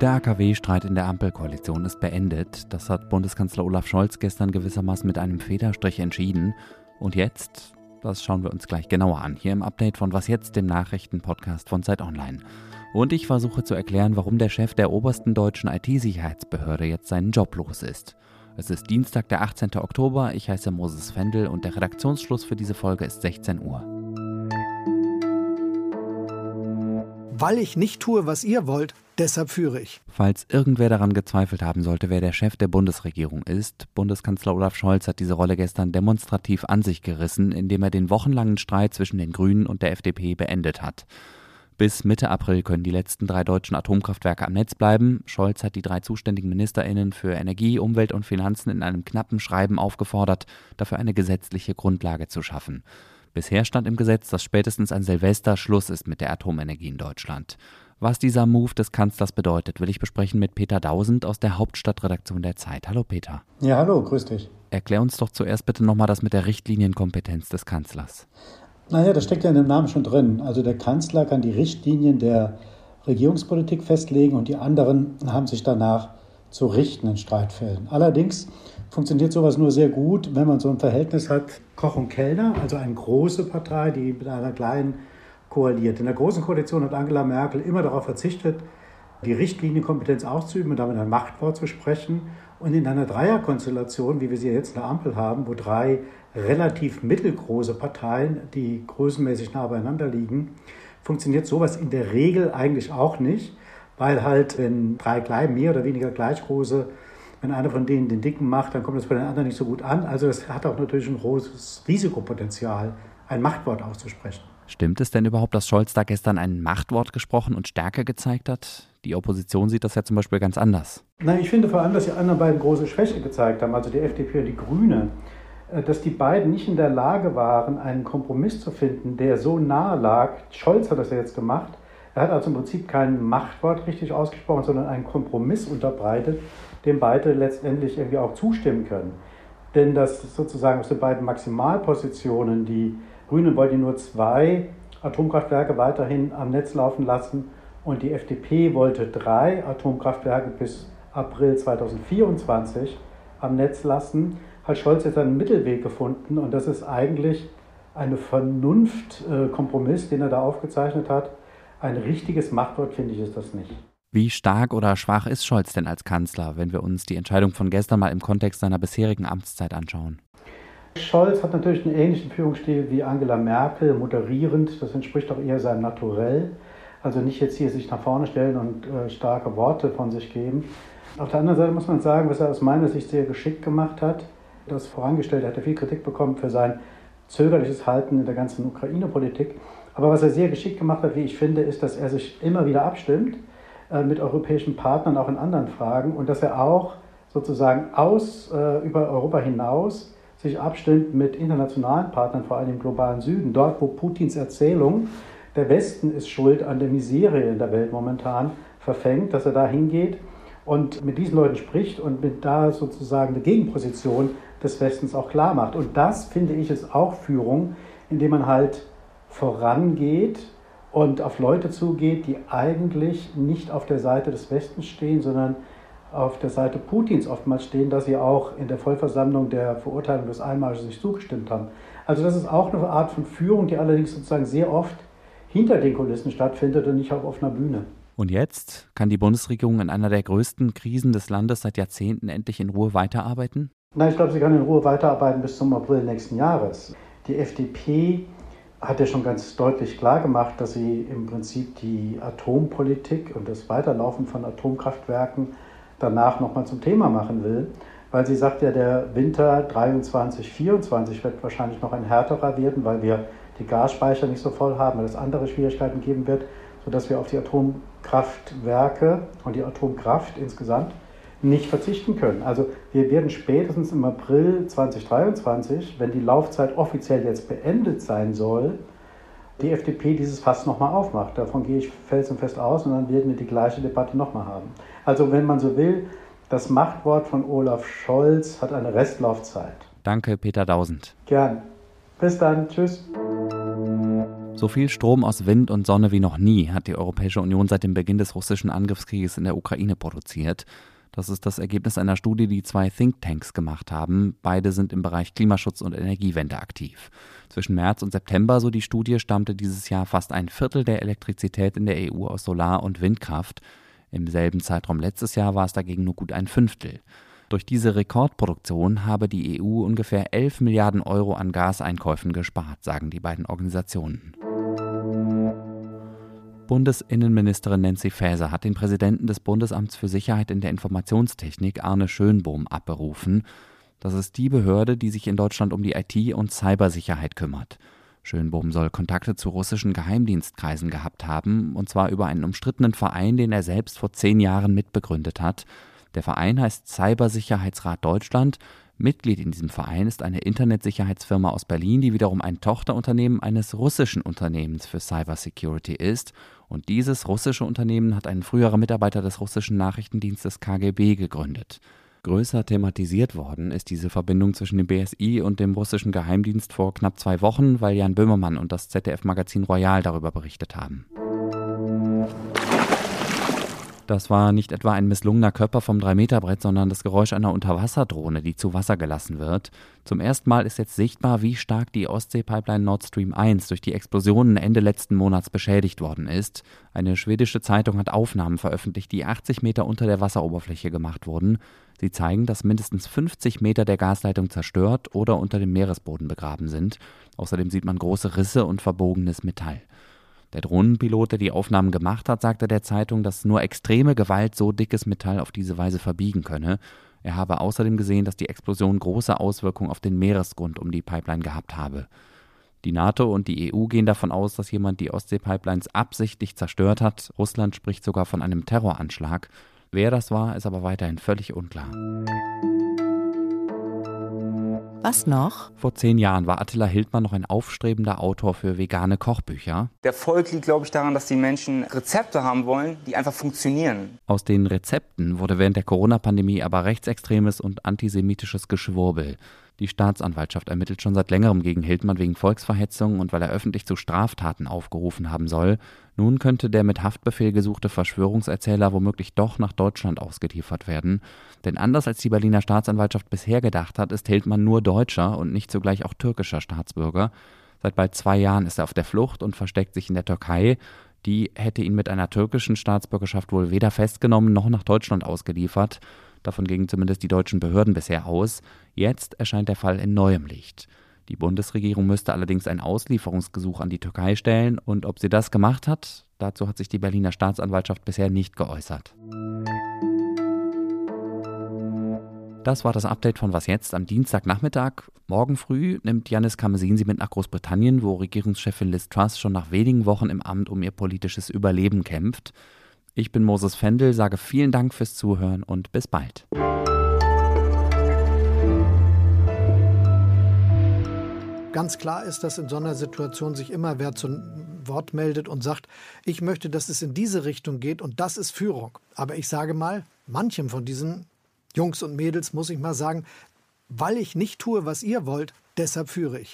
Der AKW-Streit in der Ampelkoalition ist beendet. Das hat Bundeskanzler Olaf Scholz gestern gewissermaßen mit einem Federstrich entschieden. Und jetzt, das schauen wir uns gleich genauer an, hier im Update von Was jetzt, dem Nachrichtenpodcast von Zeit Online. Und ich versuche zu erklären, warum der Chef der obersten deutschen IT-Sicherheitsbehörde jetzt seinen Job los ist. Es ist Dienstag, der 18. Oktober. Ich heiße Moses Fendel und der Redaktionsschluss für diese Folge ist 16 Uhr. Weil ich nicht tue, was ihr wollt, Deshalb führe ich. Falls irgendwer daran gezweifelt haben sollte, wer der Chef der Bundesregierung ist, Bundeskanzler Olaf Scholz hat diese Rolle gestern demonstrativ an sich gerissen, indem er den wochenlangen Streit zwischen den Grünen und der FDP beendet hat. Bis Mitte April können die letzten drei deutschen Atomkraftwerke am Netz bleiben. Scholz hat die drei zuständigen Ministerinnen für Energie, Umwelt und Finanzen in einem knappen Schreiben aufgefordert, dafür eine gesetzliche Grundlage zu schaffen. Bisher stand im Gesetz, dass spätestens an Silvester Schluss ist mit der Atomenergie in Deutschland. Was dieser Move des Kanzlers bedeutet, will ich besprechen mit Peter Dausend aus der Hauptstadtredaktion der Zeit. Hallo Peter. Ja, hallo, grüß dich. Erklär uns doch zuerst bitte nochmal das mit der Richtlinienkompetenz des Kanzlers. Naja, das steckt ja in dem Namen schon drin. Also der Kanzler kann die Richtlinien der Regierungspolitik festlegen und die anderen haben sich danach zu richten in Streitfällen. Allerdings funktioniert sowas nur sehr gut, wenn man so ein Verhältnis hat, Koch und Kellner, also eine große Partei, die mit einer kleinen koaliert. In der Großen Koalition hat Angela Merkel immer darauf verzichtet, die Richtlinienkompetenz auszuüben und damit ein Machtwort zu sprechen. Und in einer Dreierkonstellation, wie wir sie jetzt in der Ampel haben, wo drei relativ mittelgroße Parteien, die größenmäßig nah beieinander liegen, funktioniert sowas in der Regel eigentlich auch nicht, weil halt, wenn drei gleich, mehr oder weniger gleich große, wenn einer von denen den Dicken macht, dann kommt das bei den anderen nicht so gut an. Also es hat auch natürlich ein großes Risikopotenzial, ein Machtwort auszusprechen. Stimmt es denn überhaupt, dass Scholz da gestern ein Machtwort gesprochen und Stärke gezeigt hat? Die Opposition sieht das ja zum Beispiel ganz anders. Nein, ich finde vor allem, dass die anderen beiden große Schwäche gezeigt haben, also die FDP und die Grüne, äh, dass die beiden nicht in der Lage waren, einen Kompromiss zu finden, der so nahe lag. Scholz hat das ja jetzt gemacht. Er hat also im Prinzip kein Machtwort richtig ausgesprochen, sondern einen Kompromiss unterbreitet, dem beide letztendlich irgendwie auch zustimmen können. Denn das sozusagen aus den beiden Maximalpositionen, die Grüne wollten nur zwei Atomkraftwerke weiterhin am Netz laufen lassen und die FDP wollte drei Atomkraftwerke bis April 2024 am Netz lassen, hat Scholz jetzt einen Mittelweg gefunden und das ist eigentlich ein Vernunftkompromiss, den er da aufgezeichnet hat. Ein richtiges Machtwort finde ich ist das nicht. Wie stark oder schwach ist Scholz denn als Kanzler, wenn wir uns die Entscheidung von gestern mal im Kontext seiner bisherigen Amtszeit anschauen? Scholz hat natürlich einen ähnlichen Führungsstil wie Angela Merkel, moderierend. Das entspricht auch eher seinem Naturell. Also nicht jetzt hier sich nach vorne stellen und äh, starke Worte von sich geben. Auf der anderen Seite muss man sagen, was er aus meiner Sicht sehr geschickt gemacht hat. Das vorangestellt hat er viel Kritik bekommen für sein zögerliches Halten in der ganzen Ukraine-Politik. Aber was er sehr geschickt gemacht hat, wie ich finde, ist, dass er sich immer wieder abstimmt äh, mit europäischen Partnern, auch in anderen Fragen, und dass er auch sozusagen aus, äh, über Europa hinaus sich abstimmt mit internationalen Partnern, vor allem im globalen Süden, dort, wo Putins Erzählung, der Westen ist schuld an der Miserie in der Welt momentan, verfängt, dass er da hingeht und mit diesen Leuten spricht und mit da sozusagen eine Gegenposition des Westens auch klar macht. Und das, finde ich, ist auch Führung, indem man halt vorangeht und auf Leute zugeht, die eigentlich nicht auf der Seite des Westens stehen, sondern auf der Seite Putins oftmals stehen, dass sie auch in der Vollversammlung der Verurteilung des Einmarsches nicht zugestimmt haben. Also das ist auch eine Art von Führung, die allerdings sozusagen sehr oft hinter den Kulissen stattfindet und nicht auf offener Bühne. Und jetzt kann die Bundesregierung in einer der größten Krisen des Landes seit Jahrzehnten endlich in Ruhe weiterarbeiten? Nein, ich glaube, sie kann in Ruhe weiterarbeiten bis zum April nächsten Jahres. Die FDP hat ja schon ganz deutlich klargemacht, dass sie im Prinzip die Atompolitik und das Weiterlaufen von Atomkraftwerken danach nochmal zum Thema machen will, weil sie sagt ja, der Winter 23, 24 wird wahrscheinlich noch ein härterer werden, weil wir die Gasspeicher nicht so voll haben, weil es andere Schwierigkeiten geben wird, sodass wir auf die Atomkraftwerke und die Atomkraft insgesamt nicht verzichten können. Also wir werden spätestens im April 2023, wenn die Laufzeit offiziell jetzt beendet sein soll, die FDP dieses Fass nochmal aufmacht. Davon gehe ich felsenfest aus und dann werden wir die gleiche Debatte nochmal haben. Also wenn man so will, das Machtwort von Olaf Scholz hat eine Restlaufzeit. Danke, Peter Dausend. Gern. Bis dann. Tschüss. So viel Strom aus Wind und Sonne wie noch nie hat die Europäische Union seit dem Beginn des russischen Angriffskrieges in der Ukraine produziert. Das ist das Ergebnis einer Studie, die zwei Thinktanks gemacht haben. Beide sind im Bereich Klimaschutz und Energiewende aktiv. Zwischen März und September, so die Studie, stammte dieses Jahr fast ein Viertel der Elektrizität in der EU aus Solar- und Windkraft. Im selben Zeitraum letztes Jahr war es dagegen nur gut ein Fünftel. Durch diese Rekordproduktion habe die EU ungefähr 11 Milliarden Euro an Gaseinkäufen gespart, sagen die beiden Organisationen. Bundesinnenministerin Nancy Faeser hat den Präsidenten des Bundesamts für Sicherheit in der Informationstechnik Arne Schönbohm abberufen. Das ist die Behörde, die sich in Deutschland um die IT- und Cybersicherheit kümmert. Schönbohm soll Kontakte zu russischen Geheimdienstkreisen gehabt haben, und zwar über einen umstrittenen Verein, den er selbst vor zehn Jahren mitbegründet hat. Der Verein heißt Cybersicherheitsrat Deutschland. Mitglied in diesem Verein ist eine Internetsicherheitsfirma aus Berlin, die wiederum ein Tochterunternehmen eines russischen Unternehmens für Cybersecurity ist. Und dieses russische Unternehmen hat ein früherer Mitarbeiter des russischen Nachrichtendienstes KGB gegründet. Größer thematisiert worden ist diese Verbindung zwischen dem BSI und dem russischen Geheimdienst vor knapp zwei Wochen, weil Jan Böhmermann und das ZDF-Magazin Royal darüber berichtet haben. Das war nicht etwa ein misslungener Körper vom 3-Meter-Brett, sondern das Geräusch einer Unterwasserdrohne, die zu Wasser gelassen wird. Zum ersten Mal ist jetzt sichtbar, wie stark die Ostsee-Pipeline Nord Stream 1 durch die Explosionen Ende letzten Monats beschädigt worden ist. Eine schwedische Zeitung hat Aufnahmen veröffentlicht, die 80 Meter unter der Wasseroberfläche gemacht wurden. Sie zeigen, dass mindestens 50 Meter der Gasleitung zerstört oder unter dem Meeresboden begraben sind. Außerdem sieht man große Risse und verbogenes Metall. Der Drohnenpilot, der die Aufnahmen gemacht hat, sagte der Zeitung, dass nur extreme Gewalt so dickes Metall auf diese Weise verbiegen könne. Er habe außerdem gesehen, dass die Explosion große Auswirkungen auf den Meeresgrund um die Pipeline gehabt habe. Die NATO und die EU gehen davon aus, dass jemand die Ostsee-Pipelines absichtlich zerstört hat. Russland spricht sogar von einem Terroranschlag. Wer das war, ist aber weiterhin völlig unklar. Was noch? Vor zehn Jahren war Attila Hildmann noch ein aufstrebender Autor für vegane Kochbücher. Der Erfolg liegt, glaube ich, daran, dass die Menschen Rezepte haben wollen, die einfach funktionieren. Aus den Rezepten wurde während der Corona-Pandemie aber rechtsextremes und antisemitisches Geschwurbel. Die Staatsanwaltschaft ermittelt schon seit längerem gegen Hildmann wegen Volksverhetzung und weil er öffentlich zu Straftaten aufgerufen haben soll. Nun könnte der mit Haftbefehl gesuchte Verschwörungserzähler womöglich doch nach Deutschland ausgeliefert werden. Denn anders als die Berliner Staatsanwaltschaft bisher gedacht hat, ist Hildmann nur Deutscher und nicht zugleich auch türkischer Staatsbürger. Seit bald zwei Jahren ist er auf der Flucht und versteckt sich in der Türkei. Die hätte ihn mit einer türkischen Staatsbürgerschaft wohl weder festgenommen noch nach Deutschland ausgeliefert. Davon gingen zumindest die deutschen Behörden bisher aus. Jetzt erscheint der Fall in neuem Licht. Die Bundesregierung müsste allerdings ein Auslieferungsgesuch an die Türkei stellen und ob sie das gemacht hat, dazu hat sich die Berliner Staatsanwaltschaft bisher nicht geäußert. Das war das Update von Was jetzt am Dienstagnachmittag. Morgen früh nimmt Janis Kamesin sie mit nach Großbritannien, wo Regierungschefin Liz Truss schon nach wenigen Wochen im Amt um ihr politisches Überleben kämpft. Ich bin Moses Fendel, sage vielen Dank fürs Zuhören und bis bald. Ganz klar ist, dass in so einer Situation sich immer wer zu Wort meldet und sagt, ich möchte, dass es in diese Richtung geht und das ist Führung. Aber ich sage mal, manchem von diesen Jungs und Mädels muss ich mal sagen, weil ich nicht tue, was ihr wollt, deshalb führe ich.